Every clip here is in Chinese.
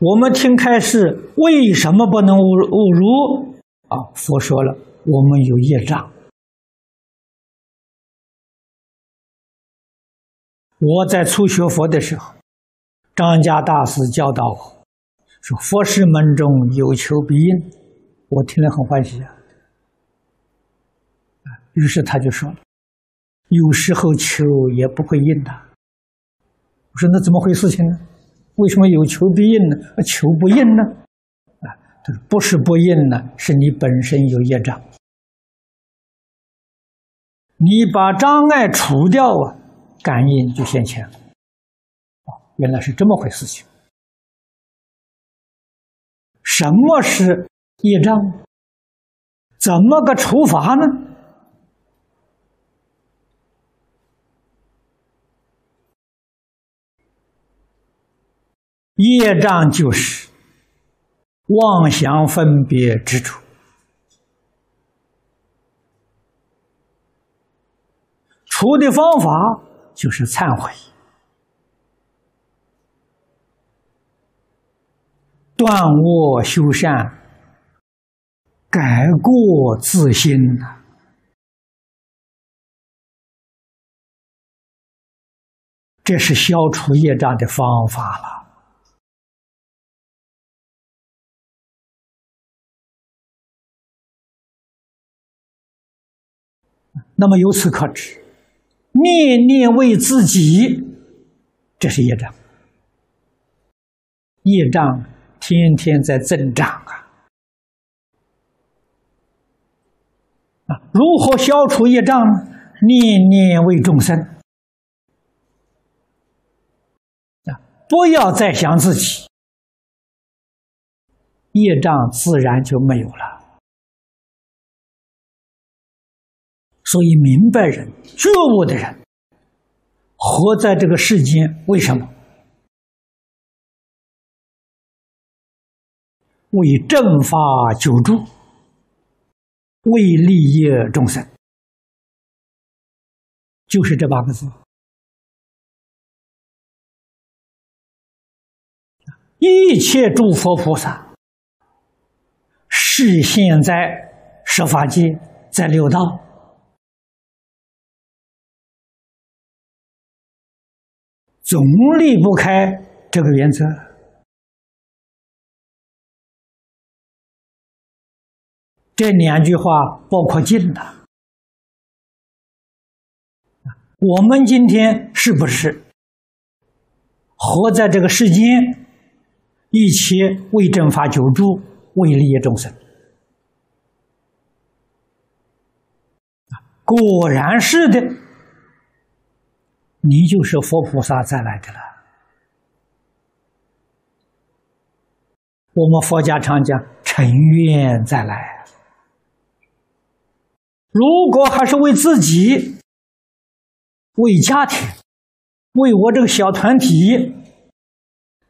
我们听开示，为什么不能误误入？啊，佛说了，我们有业障。我在初学佛的时候，张家大师教导我说：“佛事门中有求必应。”我听了很欢喜啊。于是他就说：“有时候求也不会应的。”我说：“那怎么回事情呢？为什么有求必应呢？求不应呢？”啊，他说：“不是不应呢，是你本身有业障，你把障碍除掉啊。”感应就现前了，原来是这么回事情。什么是业障？怎么个除法呢？业障就是妄想分别之处，除的方法。就是忏悔，断恶修善，改过自新，这是消除业障的方法了。那么由此可知。念念为自己，这是业障。业障天天在增长啊！啊，如何消除业障呢？念念为众生啊！不要再想自己，业障自然就没有了。所以，明白人、觉悟的人，活在这个世间，为什么？为正法久住，为利益众生，就是这八个字。一切诸佛菩萨，是现在十法界，在六道。总离不开这个原则。这两句话包括尽了。我们今天是不是活在这个世间，一切为正法久住，为利益众生？果然是的。你就是佛菩萨再来的了。我们佛家常讲成愿再来。如果还是为自己、为家庭、为我这个小团体，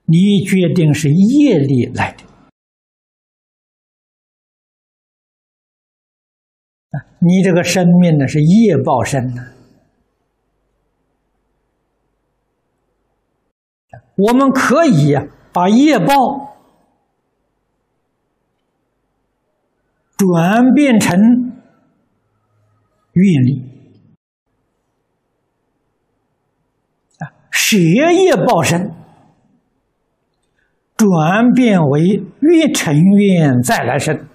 你决定是业力来的。你这个生命呢是业报生的。我们可以把业报转变成愿力啊，舍业报身，转变为愿成愿再来生，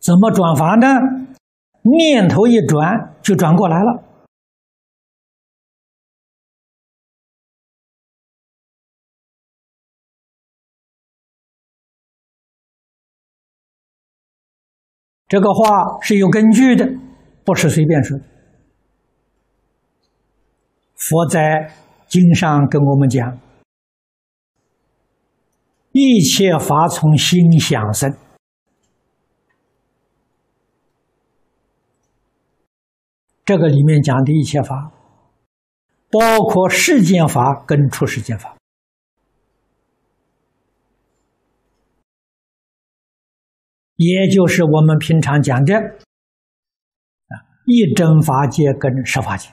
怎么转法呢？念头一转，就转过来了。这个话是有根据的，不是随便说。佛在经上跟我们讲：“一切法从心想生。”这个里面讲的一切法，包括世间法跟出世间法。也就是我们平常讲的啊，一真法界跟十法界，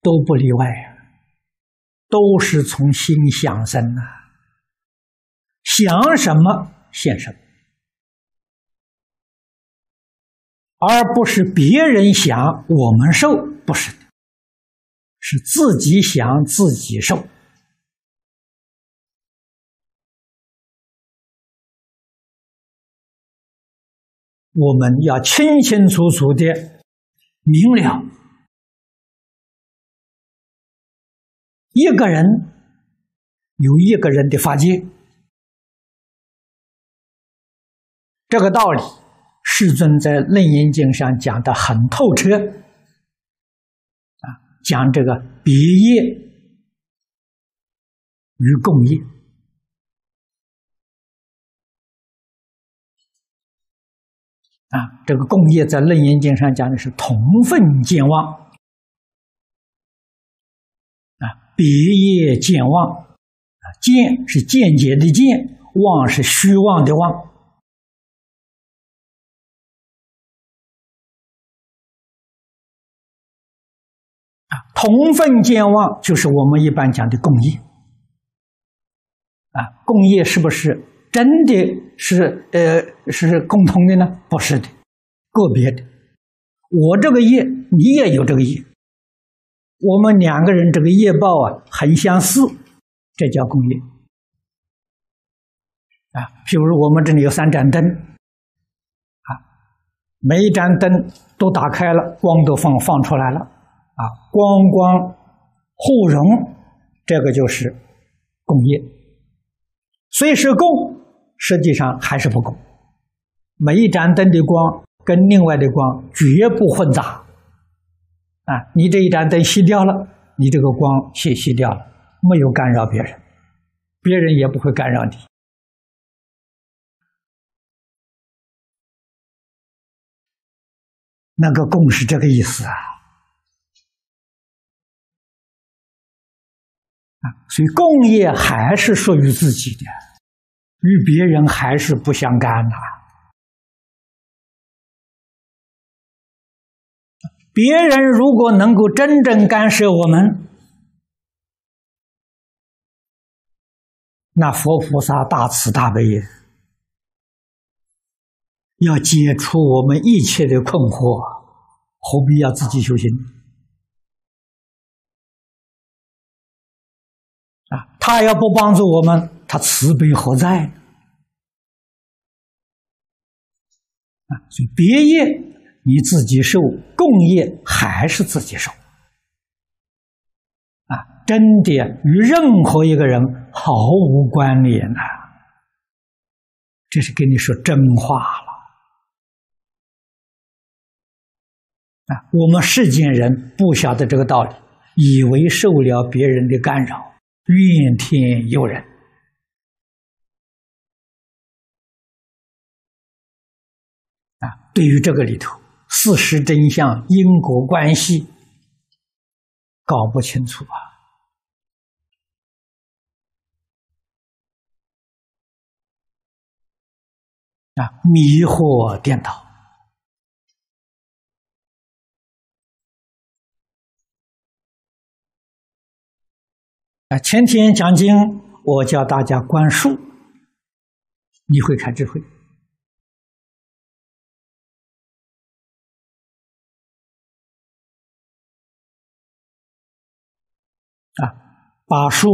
都不例外呀，都是从心想生呐，想什么现什么，而不是别人想我们受，不是的，是自己想自己受。我们要清清楚楚的明了，一个人有一个人的法界，这个道理，世尊在《楞严经》上讲的很透彻，啊，讲这个别业与共业。啊，这个共业在《楞严经》上讲的是同分见妄，啊，别业见妄，啊，见是间接的见，妄是虚妄的妄，啊，同分见妄就是我们一般讲的共业，啊，共业是不是？真的是呃是共同的呢？不是的，个别的。我这个业，你也有这个业，我们两个人这个业报啊很相似，这叫共业。啊，譬如我们这里有三盏灯，啊，每一盏灯都打开了，光都放放出来了，啊，光光互融，这个就是共业。虽是共。实际上还是不够，每一盏灯的光跟另外的光绝不混杂。啊，你这一盏灯熄掉了，你这个光熄熄掉了，没有干扰别人，别人也不会干扰你。那个共是这个意思啊，啊，所以共业还是属于自己的。与别人还是不相干呐。别人如果能够真正干涉我们，那佛菩萨大慈大悲，要解除我们一切的困惑，何必要自己修行？啊，他要不帮助我们。他慈悲何在？啊，所以别业你自己受，共业还是自己受。啊，真的与任何一个人毫无关联呐。这是跟你说真话了。啊，我们世间人不晓得这个道理，以为受了别人的干扰，怨天尤人。对于这个里头事实真相、因果关系搞不清楚啊，啊，迷惑颠倒。啊，前天讲经，我教大家观数，你会开智慧。啊，把树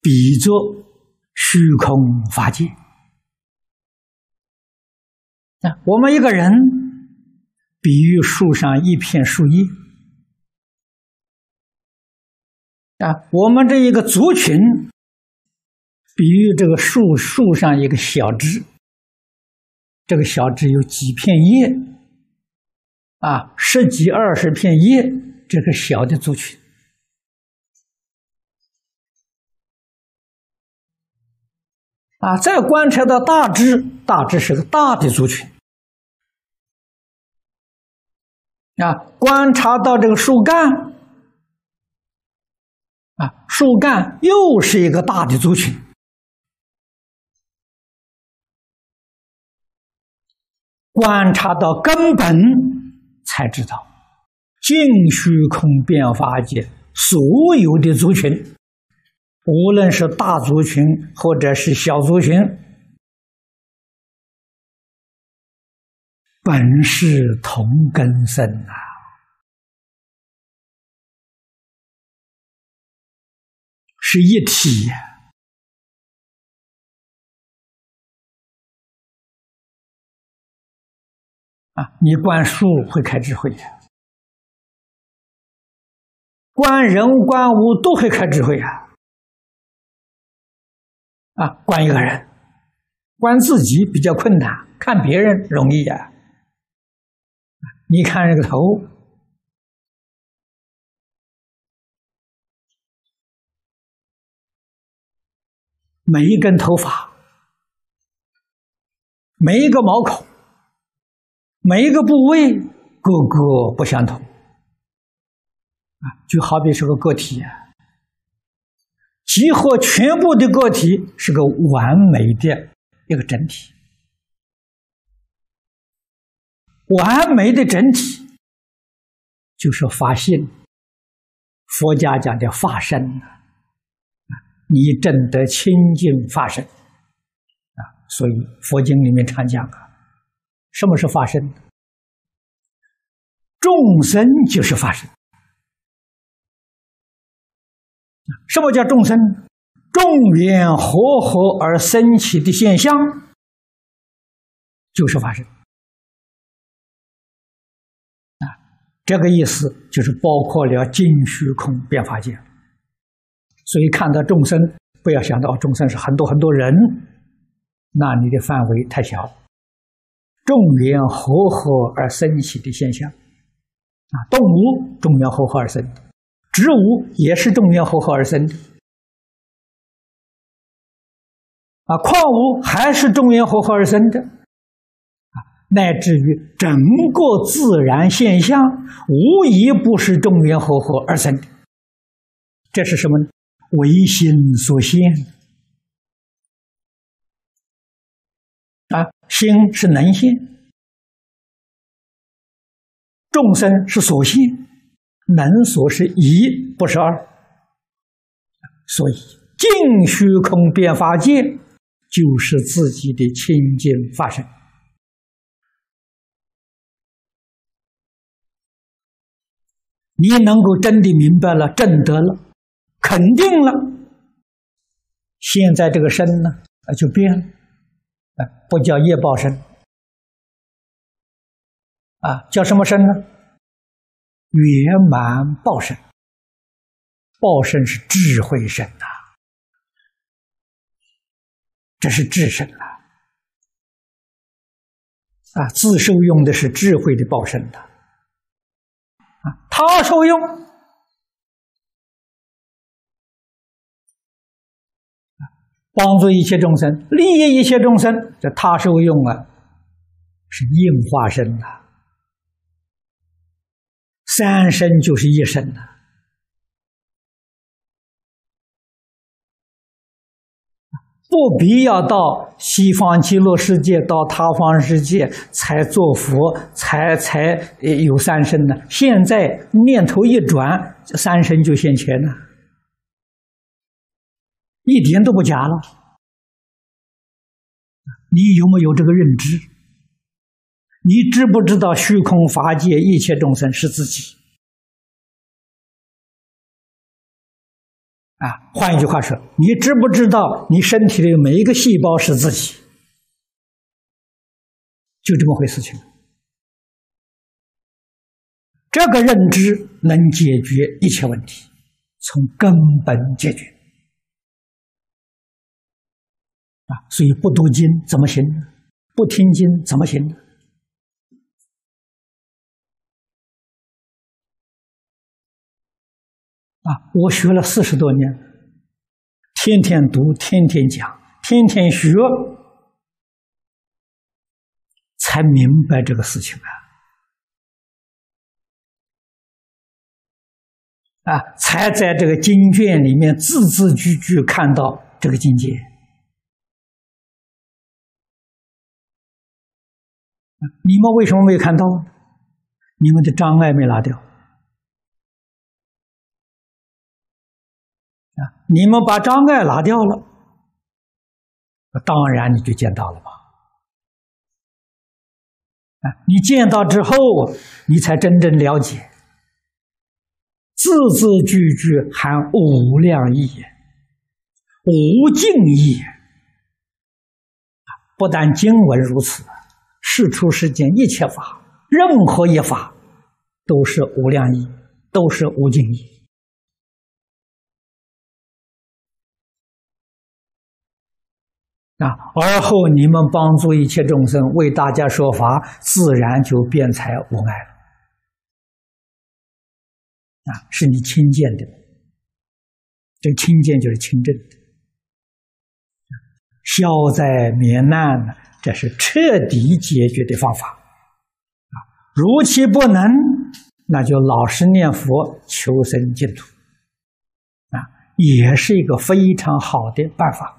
比作虚空法界。啊，我们一个人比喻树上一片树叶。啊，我们这一个族群比喻这个树树上一个小枝。这个小枝有几片叶？啊，十几二十片叶，这个小的族群。啊，再观察到大致，大致是个大的族群。啊，观察到这个树干，啊，树干又是一个大的族群。观察到根本，才知道尽虚空变法界所有的族群，无论是大族群或者是小族群，本是同根生啊，是一体。啊，你观树会开智慧的。观人观物都会开智慧啊！啊，观一个人，观自己比较困难，看别人容易呀。你看这个头，每一根头发，每一个毛孔，每一个部位，个个不相同。啊，就好比是个个体啊，集合全部的个体是个完美的一个整体，完美的整体就是发现，佛家讲的发身啊，你证得清净发身啊，所以佛经里面常讲啊，什么是发身？众生就是发身。什么叫众生？众缘和合而生起的现象，就是发生。啊，这个意思就是包括了尽虚空变法界。所以看到众生，不要想到众生是很多很多人，那你的范围太小。众缘和合而生起的现象，啊，动物众缘和合而生。植物也是众缘和合而生的，啊，矿物还是众缘和合而生的，啊，乃至于整个自然现象，无一不是众缘和合而生的。这是什么呢？唯心所现。啊，心是能现，众生是所现。能所是一，不是二，所以净虚空变法界就是自己的清净法身。你能够真的明白了、证得了、肯定了，现在这个身呢，啊，就变了，啊，不叫业报身，啊，叫什么身呢？圆满报身，报身是智慧身呐，这是智身呐，啊，自受用的是智慧的报身的，啊，他受用，帮助一切众生，利益一切众生，这他受用啊，是应化身呐。三生就是一生的，不必要到西方极乐世界，到他方世界才做佛，才才有三生呢。现在念头一转，三生就现前了，一点都不假了。你有没有这个认知？你知不知道虚空法界一切众生是自己？啊，换一句话说，你知不知道你身体里每一个细胞是自己？就这么回事情。这个认知能解决一切问题，从根本解决。啊，所以不读经怎么行？不听经怎么行？啊！我学了四十多年，天天读，天天讲，天天学，才明白这个事情啊！啊，才在这个经卷里面字字句句看到这个境界。你们为什么没有看到？你们的障碍没拿掉。你们把障碍拿掉了，当然你就见到了吧？啊，你见到之后，你才真正了解，字字句句含无量意，无尽意。不但经文如此，世出世间一切法，任何一法，都是无量意，都是无尽意。啊！而后你们帮助一切众生，为大家说法，自然就辩才无碍了。啊，是你亲见的，这亲见就是亲证的。消灾免难，这是彻底解决的方法。啊，如其不能，那就老实念佛，求生净土。啊，也是一个非常好的办法。